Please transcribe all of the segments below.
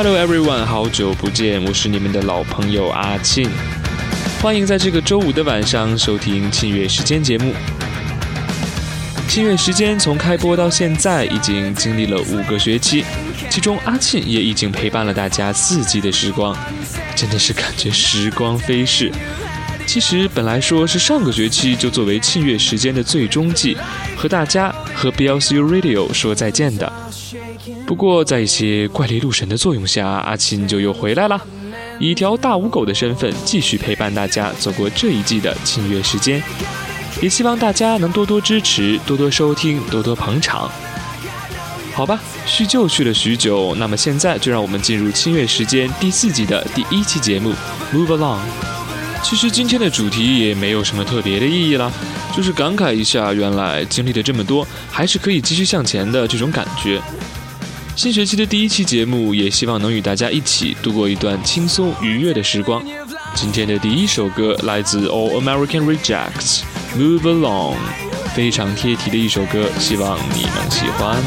Hello everyone，好久不见，我是你们的老朋友阿庆，欢迎在这个周五的晚上收听庆月时间节目。庆月时间从开播到现在已经经历了五个学期，其中阿庆也已经陪伴了大家四季的时光，真的是感觉时光飞逝。其实本来说是上个学期就作为庆月时间的最终季，和大家和 BLU Radio 说再见的。不过，在一些怪力路神的作用下，阿钦就又回来了，以一条大五狗的身份继续陪伴大家走过这一季的庆月时间。也希望大家能多多支持、多多收听、多多捧场。好吧，叙旧叙了许久，那么现在就让我们进入庆月时间第四季的第一期节目《Move Along》。其实今天的主题也没有什么特别的意义啦，就是感慨一下，原来经历了这么多，还是可以继续向前的这种感觉。新学期的第一期节目，也希望能与大家一起度过一段轻松愉悦的时光。今天的第一首歌来自 All American Rejects，《Move Along》，非常贴题的一首歌，希望你能喜欢。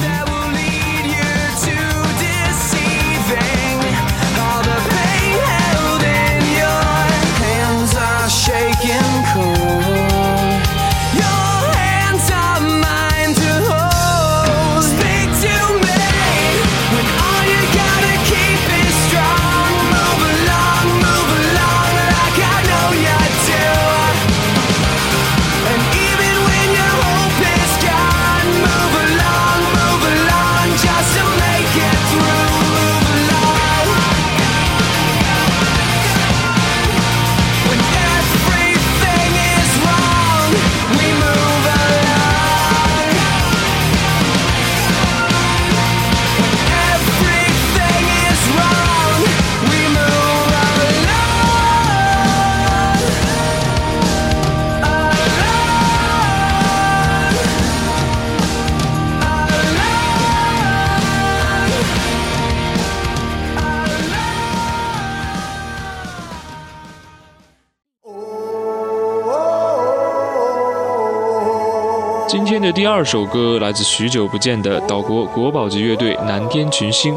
今天的第二首歌来自许久不见的岛国国宝级乐队南天群星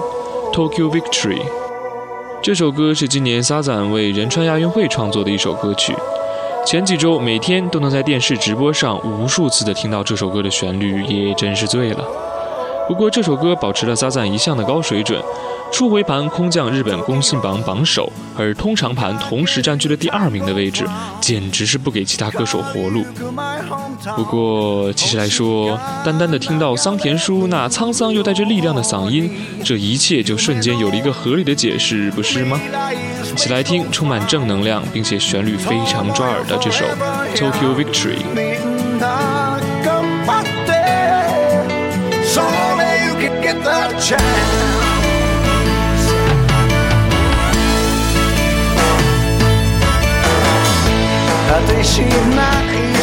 ，Tokyo Victory。这首歌是今年 Sazan 为仁川亚运会创作的一首歌曲。前几周每天都能在电视直播上无数次的听到这首歌的旋律，也真是醉了。不过这首歌保持了 Sazan 一向的高水准。初回盘空降日本公信榜榜首，而通常盘同时占据了第二名的位置，简直是不给其他歌手活路。不过，其实来说，单单的听到桑田叔那沧桑又带着力量的嗓音，这一切就瞬间有了一个合理的解释，不是吗？一起来听充满正能量并且旋律非常抓耳的这首《Tokyo Victory》。果てしない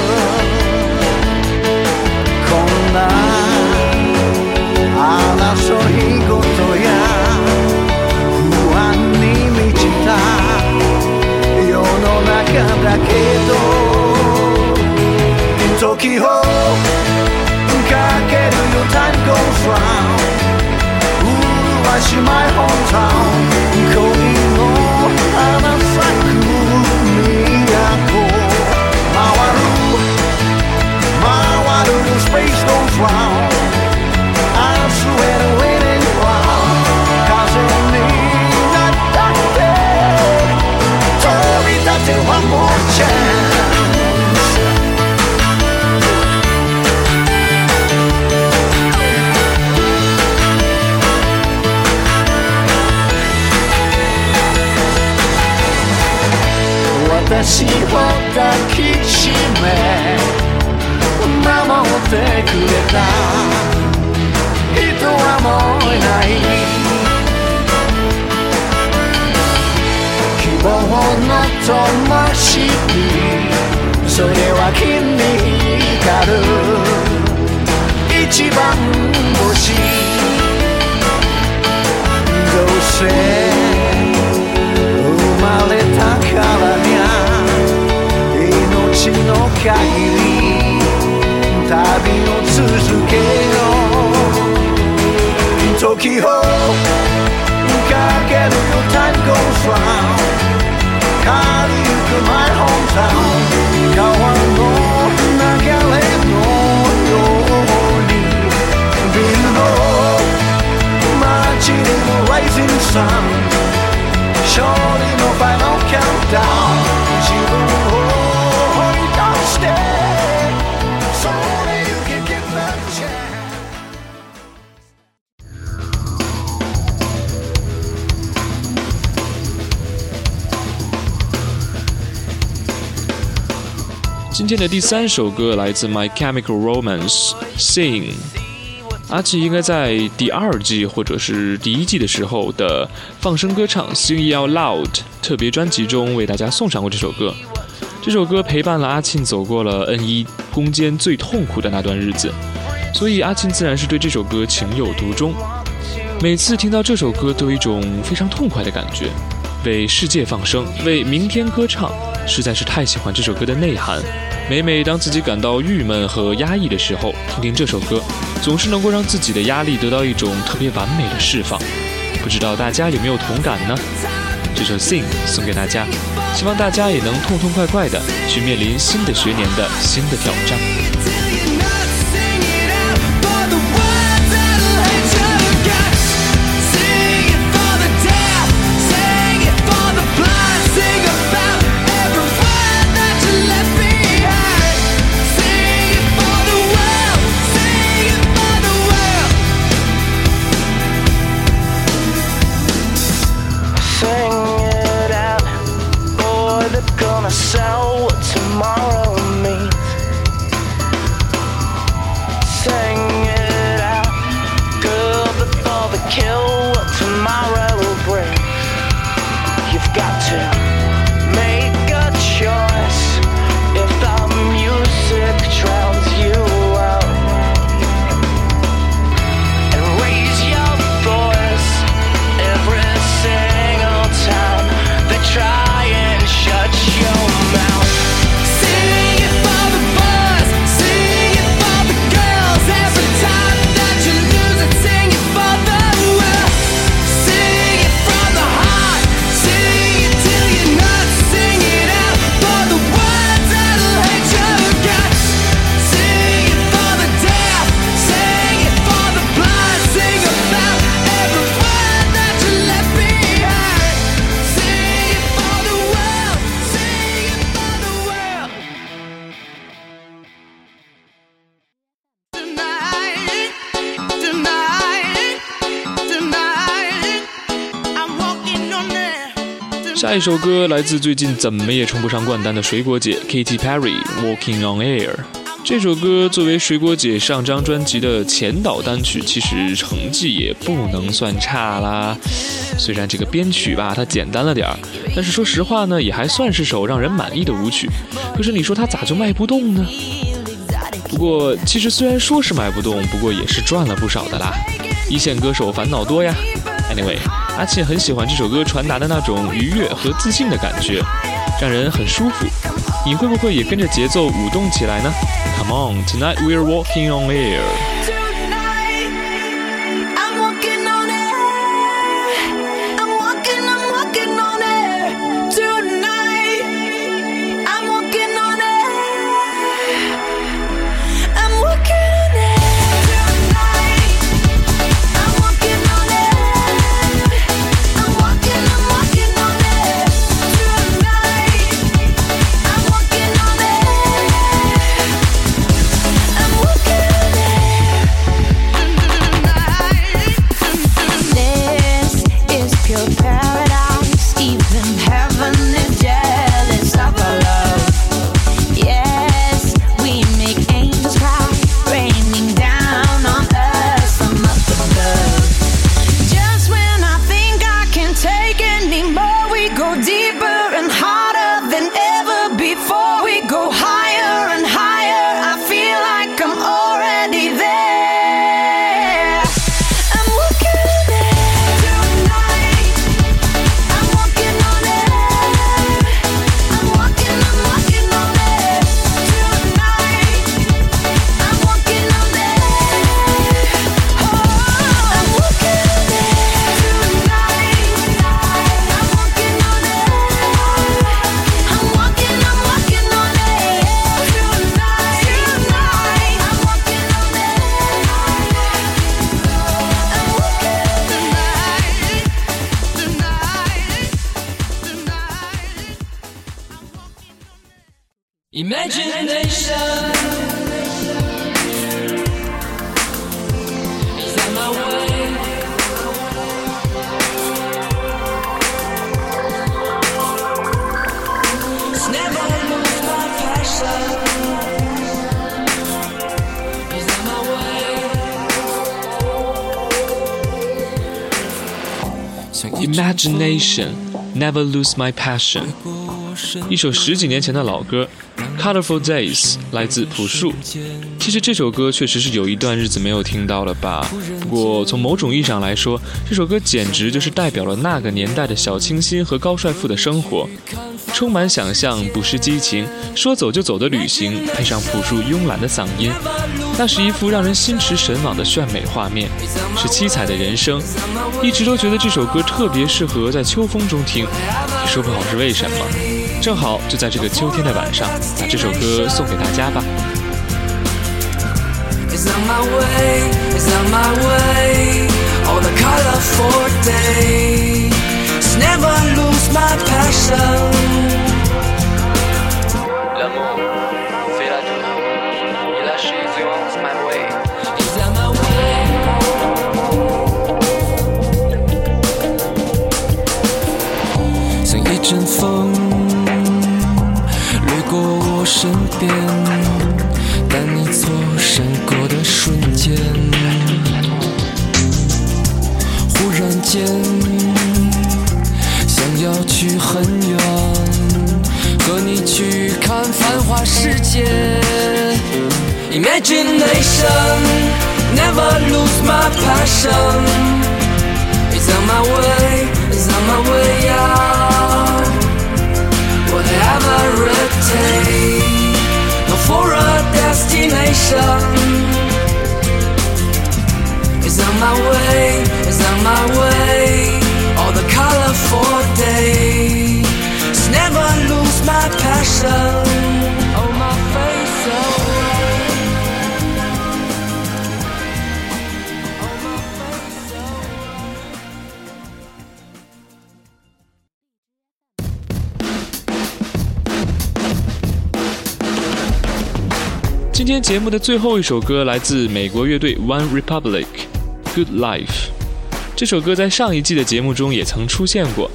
人はもういない希望の灯火それは君に光る一番星どうせ生まれたからにゃ命の限り う時をかけるよ time goes round 変わりゆく my hometown 川の流れのようにビルの街でも rising sun 勝利の final countdown 自分 今天的第三首歌来自 My Chemical Romance，《Sing》。阿奇应该在第二季或者是第一季的时候的放声歌唱《Sing It Out Loud》特别专辑中为大家送上过这首歌。这首歌陪伴了阿庆走过了 N 一攻坚最痛苦的那段日子，所以阿庆自然是对这首歌情有独钟。每次听到这首歌，都有一种非常痛快的感觉。为世界放声，为明天歌唱，实在是太喜欢这首歌的内涵。每每当自己感到郁闷和压抑的时候，听听这首歌，总是能够让自己的压力得到一种特别完美的释放。不知道大家有没有同感呢？这首《Sing》送给大家，希望大家也能痛痛快快的去面临新的学年的新的挑战。下一首歌来自最近怎么也冲不上冠单的水果姐 Katy Perry，《Walking on Air》。这首歌作为水果姐上张专辑的前导单曲，其实成绩也不能算差啦。虽然这个编曲吧，它简单了点儿，但是说实话呢，也还算是首让人满意的舞曲。可是你说它咋就卖不动呢？不过其实虽然说是卖不动，不过也是赚了不少的啦。一线歌手烦恼多呀。Anyway，阿庆很喜欢这首歌传达的那种愉悦和自信的感觉，让人很舒服。你会不会也跟着节奏舞动起来呢？Come on, tonight we're walking on air. Imagination is on my way. It's never lose my passion. Is on my way. Imagination, never lose my passion。一首十几年前的老歌，《Colorful Days》来自朴树。其实这首歌确实是有一段日子没有听到了吧？不过从某种意义上来说，这首歌简直就是代表了那个年代的小清新和高帅富的生活，充满想象，不失激情，说走就走的旅行，配上朴树慵懒的嗓音，那是一幅让人心驰神往的炫美画面，是七彩的人生。一直都觉得这首歌特别适合在秋风中听，也说不好是为什么。正好就在这个秋天的晚上，把这首歌送给大家吧。is on my way, is on my way. On a colorful days. Never lose my passion. L'amour fait la douleur et la is on my way. Is on my way. 像一阵风掠过我身边，但你错闪过的瞬间，忽然间想要去很远，和你去看繁华世界。Imagination, never lose my passion. It's on my way, it's on my way out. 今天节目的最后一首歌来自美国乐队 One Republic，《Good Life》。这首歌在上一季的节目中也曾出现过。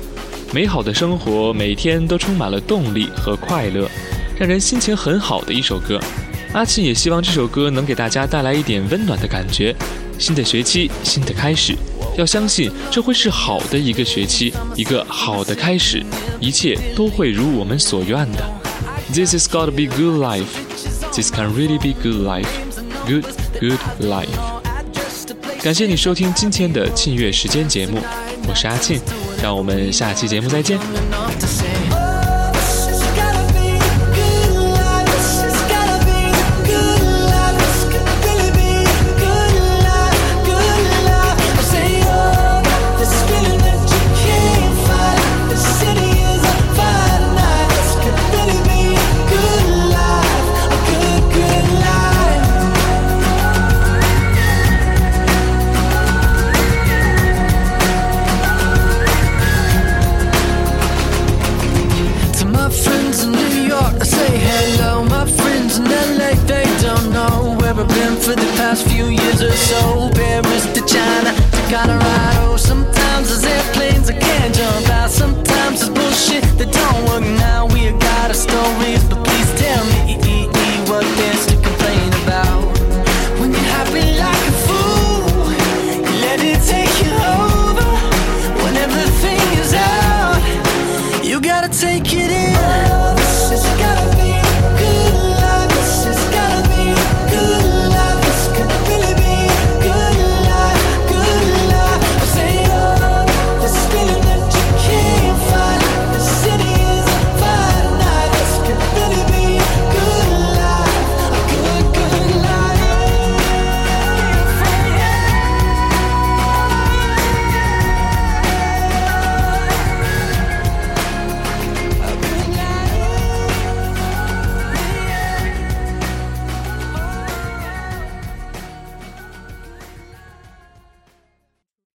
美好的生活每天都充满了动力和快乐，让人心情很好的一首歌。阿庆也希望这首歌能给大家带来一点温暖的感觉。新的学期，新的开始，要相信这会是好的一个学期，一个好的开始，一切都会如我们所愿的。This is gotta be good life. This can really be good life. Good, good life. 感谢你收听今天的庆月时间节目，我是阿庆，让我们下期节目再见。